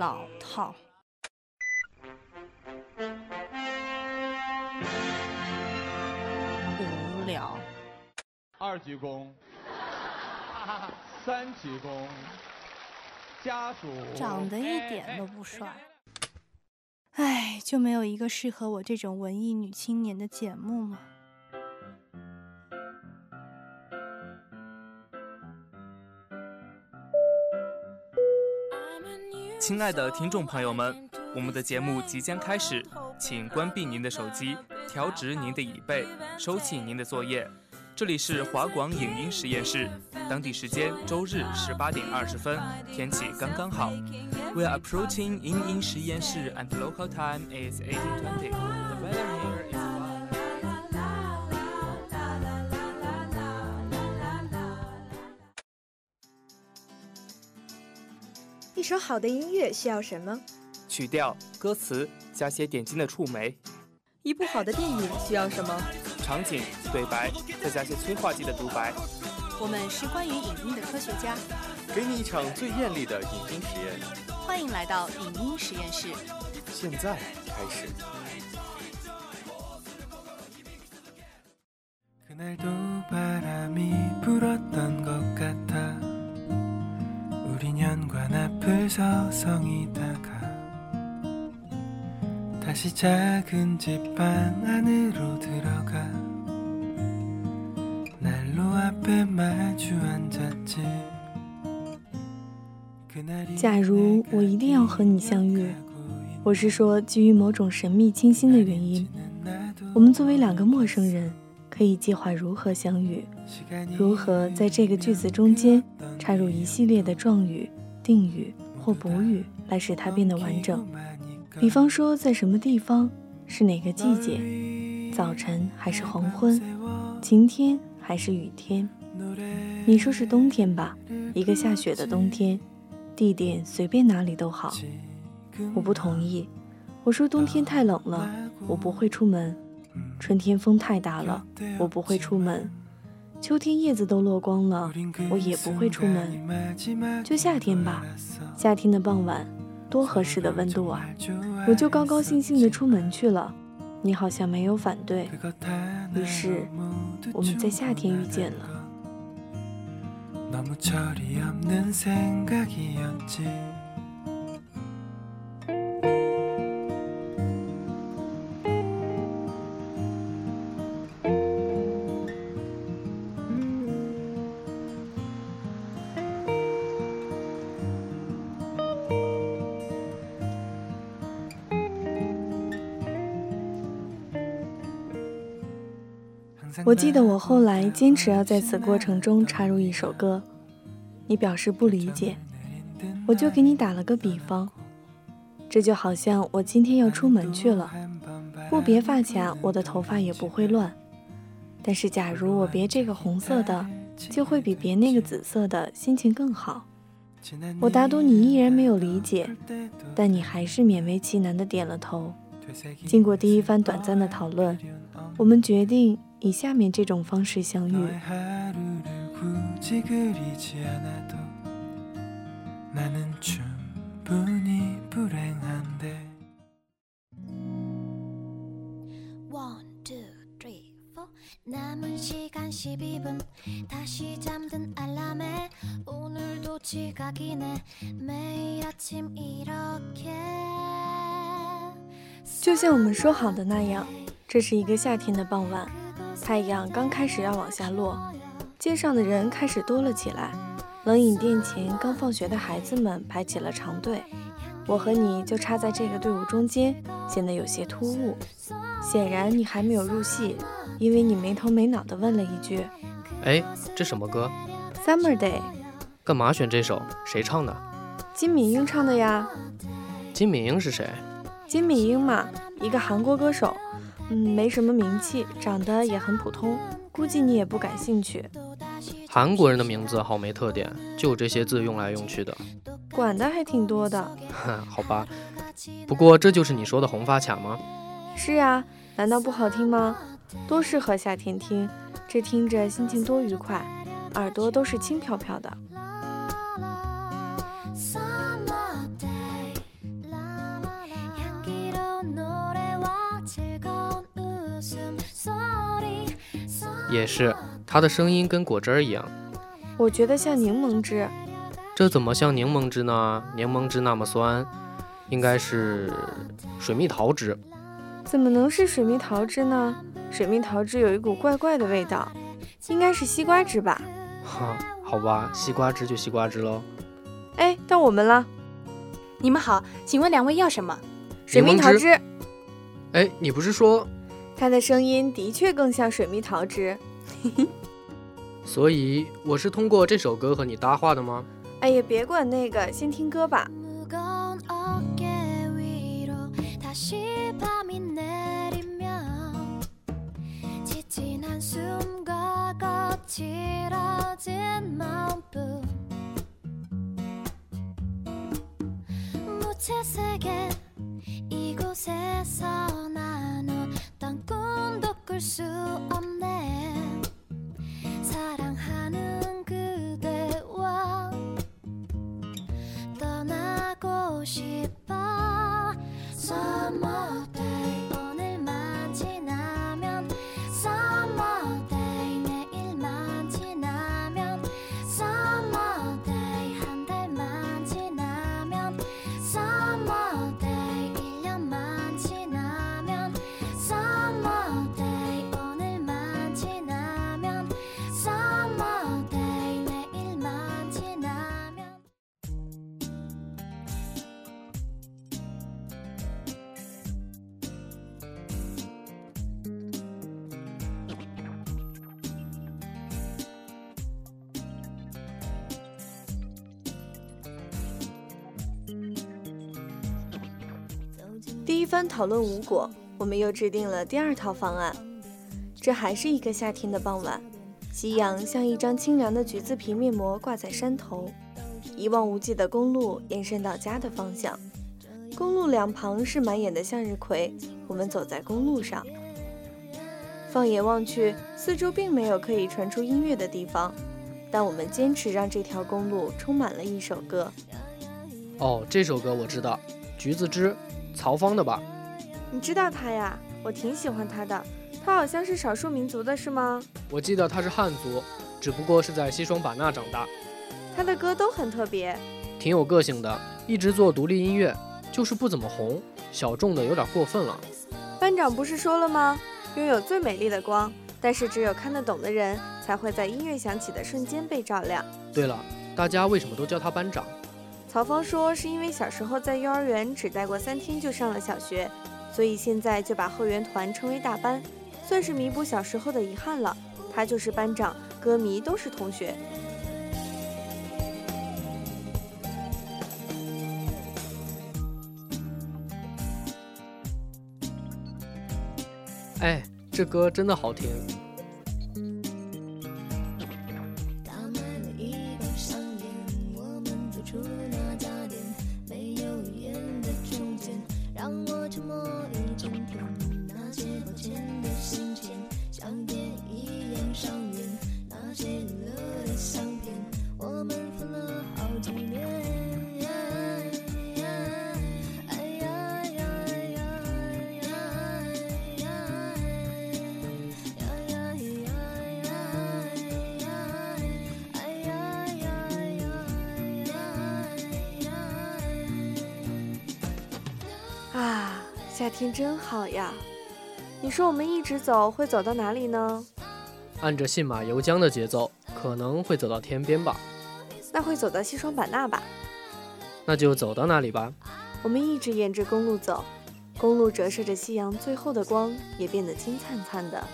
老套。无聊。二鞠躬，三鞠躬，家属长得一点都不帅。唉，就没有一个适合我这种文艺女青年的节目吗？亲爱的听众朋友们，我们的节目即将开始，请关闭您的手机，调直您的椅背，收起您的作业。这里是华广影音实验室，当地时间周日十八点二十分，天气刚刚好。We are approaching 影音实验室，and local time is eighteen twenty. The weather here is 首好的音乐需要什么？曲调、歌词加些点睛的触媒，一部好的电影需要什么？场景、对白，再加些催化剂的独白。我们是关于影音的科学家，给你一场最艳丽的影音实验，欢迎来到影音实验室。现在开始。우린 현관 앞을 서성이다가 다시 작은 집방 안으로 들어가 난로 앞에 마주 앉았지 그날이 假如我一定要和你相遇，我是说基于某种神秘清新的原因，我们作为两个陌生人， 可以计划如何相遇，如何在这个句子中间插入一系列的状语、定语或补语，来使它变得完整。比方说，在什么地方，是哪个季节，早晨还是黄昏，晴天还是雨天？你说是冬天吧，一个下雪的冬天，地点随便哪里都好。我不同意，我说冬天太冷了，我不会出门。春天风太大了，我不会出门。秋天叶子都落光了，我也不会出门。就夏天吧，夏天的傍晚，多合适的温度啊！我就高高兴兴地出门去了。你好像没有反对，于是我们在夏天遇见了。我记得我后来坚持要在此过程中插入一首歌，你表示不理解，我就给你打了个比方，这就好像我今天要出门去了，不别发卡，我的头发也不会乱。但是假如我别这个红色的，就会比别那个紫色的心情更好。我打赌你依然没有理解，但你还是勉为其难的点了头。经过第一番短暂的讨论，我们决定以下面这种方式相遇。就像我们说好的那样这是一个夏天的傍晚。太阳刚开始要往下落，街上的人开始多了起来。冷饮店前刚放学的孩子们排起了长队，我和你就插在这个队伍中间，显得有些突兀。显然你还没有入戏，因为你没头没脑地问了一句哎，这什么歌？“Summer Day”，干嘛选这首？谁唱的？金敏英唱的呀。金敏英是谁？金敏英嘛，一个韩国歌手，嗯，没什么名气，长得也很普通，估计你也不感兴趣。韩国人的名字好没特点，就这些字用来用去的。管的还挺多的。哼，好吧。不过这就是你说的红发卡吗？是啊，难道不好听吗？多适合夏天听，这听着心情多愉快，耳朵都是轻飘飘的。也是，它的声音跟果汁儿一样。我觉得像柠檬汁。这怎么像柠檬汁呢？柠檬汁那么酸，应该是水蜜桃汁。怎么能是水蜜桃汁呢？水蜜桃汁有一股怪怪的味道，应该是西瓜汁吧？哈，好吧，西瓜汁就西瓜汁喽。哎，到我们了。你们好，请问两位要什么？水蜜桃汁。哎，你不是说？它的声音的确更像水蜜桃汁。所以我是通过这首歌和你搭话的吗？哎呀，别管那个，先听歌吧。pursue a 第一番讨论无果，我们又制定了第二套方案。这还是一个夏天的傍晚，夕阳像一张清凉的橘子皮面膜挂在山头，一望无际的公路延伸到家的方向。公路两旁是满眼的向日葵，我们走在公路上，放眼望去，四周并没有可以传出音乐的地方，但我们坚持让这条公路充满了一首歌。哦，这首歌我知道，《橘子汁》。曹芳的吧？你知道他呀？我挺喜欢他的。他好像是少数民族的，是吗？我记得他是汉族，只不过是在西双版纳长大。他的歌都很特别，挺有个性的，一直做独立音乐，就是不怎么红，小众的有点过分了。班长不是说了吗？拥有最美丽的光，但是只有看得懂的人才会在音乐响起的瞬间被照亮。对了，大家为什么都叫他班长？曹芳说：“是因为小时候在幼儿园只待过三天就上了小学，所以现在就把后援团称为大班，算是弥补小时候的遗憾了。他就是班长，歌迷都是同学。”哎，这歌真的好听。夏天真好呀！你说我们一直走会走到哪里呢？按着信马由缰的节奏，可能会走到天边吧。那会走到西双版纳吧？那就走到那里吧。我们一直沿着公路走，公路折射着夕阳最后的光，也变得金灿灿的。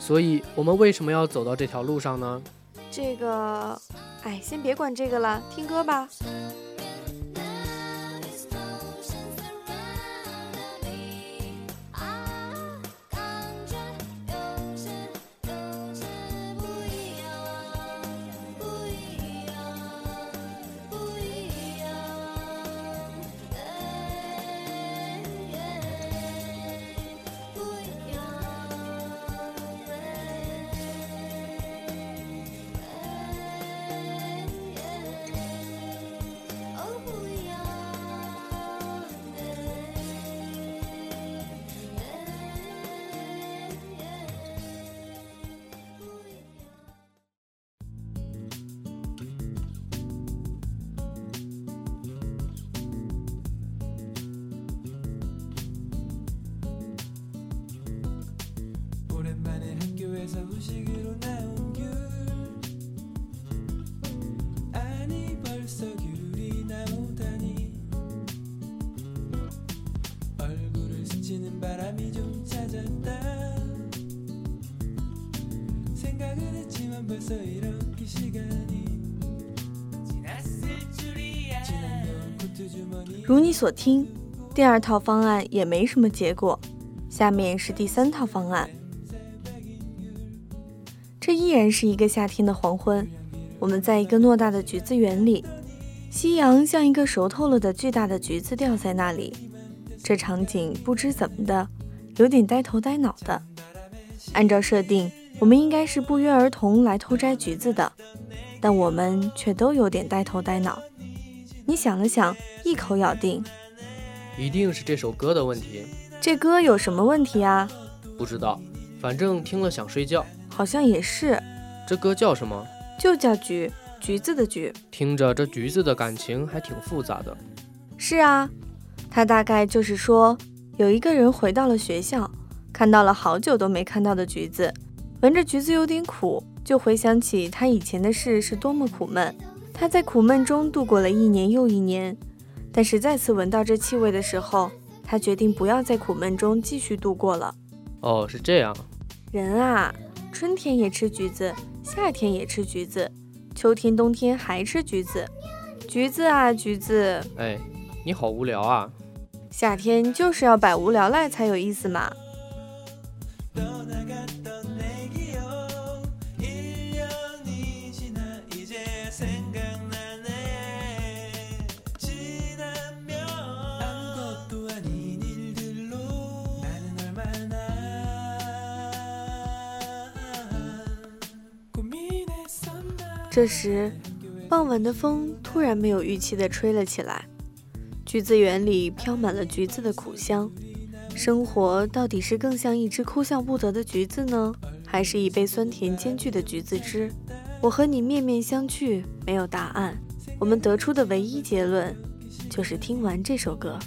所以，我们为什么要走到这条路上呢？这个，哎，先别管这个了，听歌吧。如你所听，第二套方案也没什么结果。下面是第三套方案。这依然是一个夏天的黄昏，我们在一个偌大的橘子园里，夕阳像一个熟透了的巨大的橘子吊在那里。这场景不知怎么的，有点呆头呆脑的。按照设定，我们应该是不约而同来偷摘橘子的，但我们却都有点呆头呆脑。你想了想，一口咬定，一定是这首歌的问题。这歌有什么问题啊？不知道，反正听了想睡觉。好像也是。这歌叫什么？就叫橘，橘子的橘。听着，这橘子的感情还挺复杂的。是啊，他大概就是说，有一个人回到了学校，看到了好久都没看到的橘子，闻着橘子有点苦，就回想起他以前的事是多么苦闷。他在苦闷中度过了一年又一年，但是再次闻到这气味的时候，他决定不要在苦闷中继续度过了。哦，是这样。人啊，春天也吃橘子，夏天也吃橘子，秋天冬天还吃橘子。橘子啊，橘子。哎，你好无聊啊！夏天就是要百无聊赖才有意思嘛。时，傍晚的风突然没有预期的吹了起来，橘子园里飘满了橘子的苦香。生活到底是更像一只哭笑不得的橘子呢，还是一杯酸甜兼具的橘子汁？我和你面面相觑，没有答案。我们得出的唯一结论，就是听完这首歌。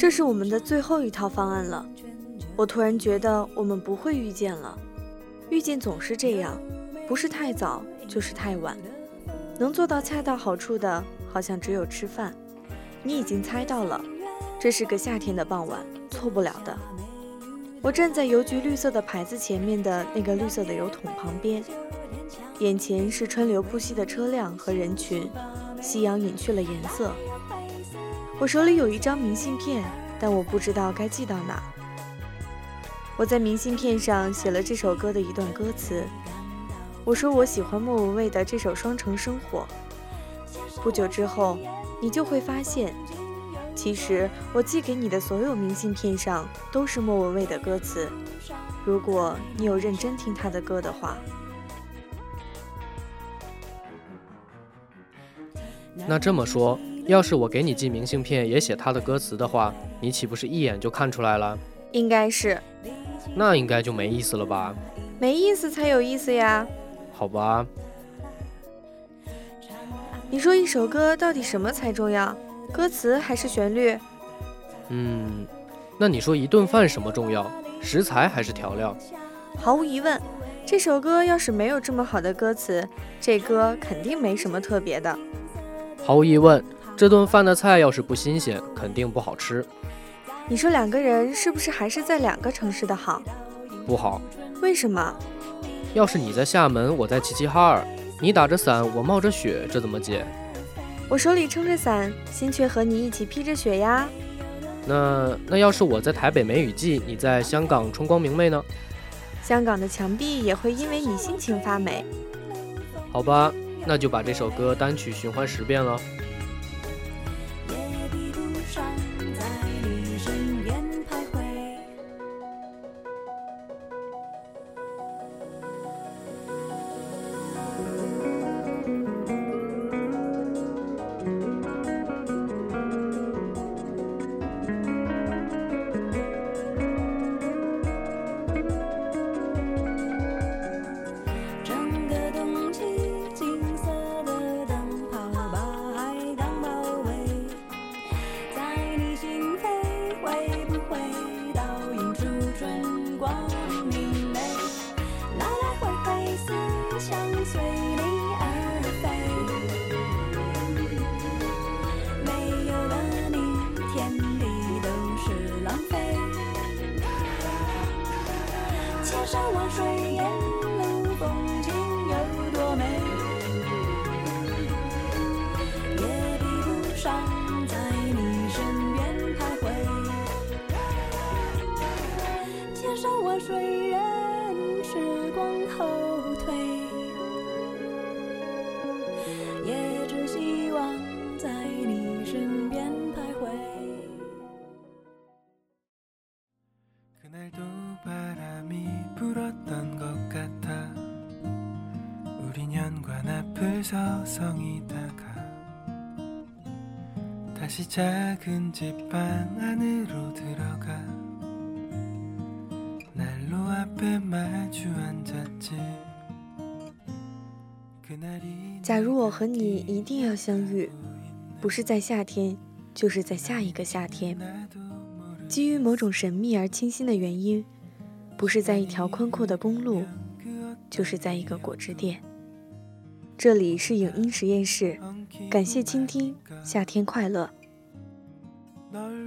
这是我们的最后一套方案了。我突然觉得我们不会遇见了，遇见总是这样，不是太早就是太晚。能做到恰到好处的，好像只有吃饭。你已经猜到了，这是个夏天的傍晚，错不了的。我站在邮局绿色的牌子前面的那个绿色的油桶旁边，眼前是川流不息的车辆和人群，夕阳隐去了颜色。我手里有一张明信片，但我不知道该寄到哪。我在明信片上写了这首歌的一段歌词。我说我喜欢莫文蔚的这首《双城生活》。不久之后，你就会发现，其实我寄给你的所有明信片上都是莫文蔚的歌词。如果你有认真听她的歌的话，那这么说。要是我给你寄明信片也写他的歌词的话，你岂不是一眼就看出来了？应该是。那应该就没意思了吧？没意思才有意思呀。好吧。你说一首歌到底什么才重要？歌词还是旋律？嗯，那你说一顿饭什么重要？食材还是调料？毫无疑问，这首歌要是没有这么好的歌词，这歌肯定没什么特别的。毫无疑问，这顿饭的菜要是不新鲜，肯定不好吃。你说两个人是不是还是在两个城市的好？不好。为什么？要是你在厦门，我在齐齐哈尔，你打着伞，我冒着雪，这怎么解？我手里撑着伞，心却和你一起披着雪呀。那那要是我在台北梅雨季，你在香港春光明媚呢？香港的墙壁也会因为你心情发霉。好吧，那就把这首歌单曲循环十遍了。谁让时光后退？也只希望在你身边徘徊。假如我和你一定要相遇，不是在夏天，就是在下一个夏天。基于某种神秘而清新的原因，不是在一条宽阔的公路，就是在一个果汁店。这里是影音实验室，感谢倾听，夏天快乐。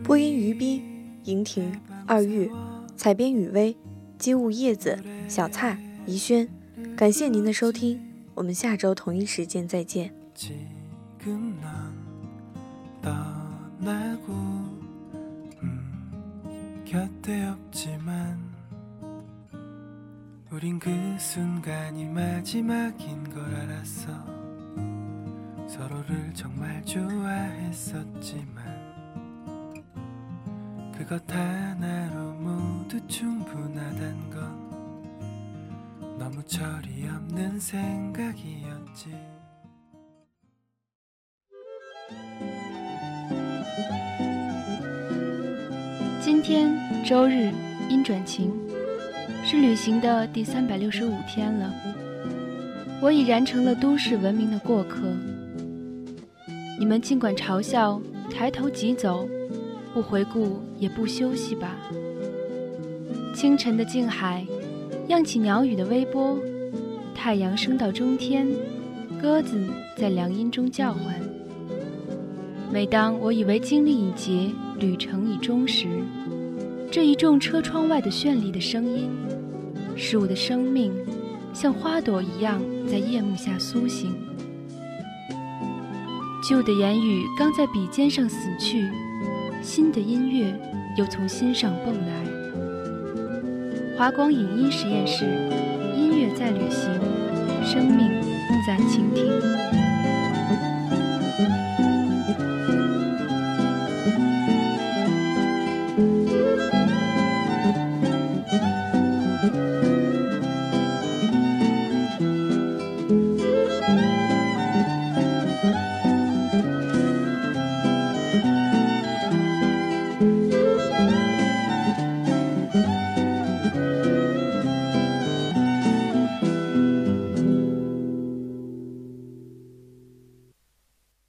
播音：于斌、莹婷、二玉，采编：雨薇，机务：叶子、小蔡、怡轩。感谢您的收听，我们下周同一时间再见。 우린 그 순간이 마지막인 걸 알았어 서로를 정말 좋아했었지만 그것 하나로 모두 충분하단 건 너무 철이 없는 생각이었지 今天周日，阴转晴。是旅行的第三百六十五天了，我已然成了都市文明的过客。你们尽管嘲笑，抬头即走， 不回顾也不休息吧。清晨的静海，漾起鸟语的微波，太阳升到中天，鸽子在凉荫中叫唤。每当我以为经历已竭，旅程已终时，这一众车窗外的绚丽的声音。使我的生命像花朵一样在夜幕下苏醒。旧的言语刚在笔尖上死去，新的音乐又从心上蹦来。华光影音实验室，音乐在旅行，生命在倾听。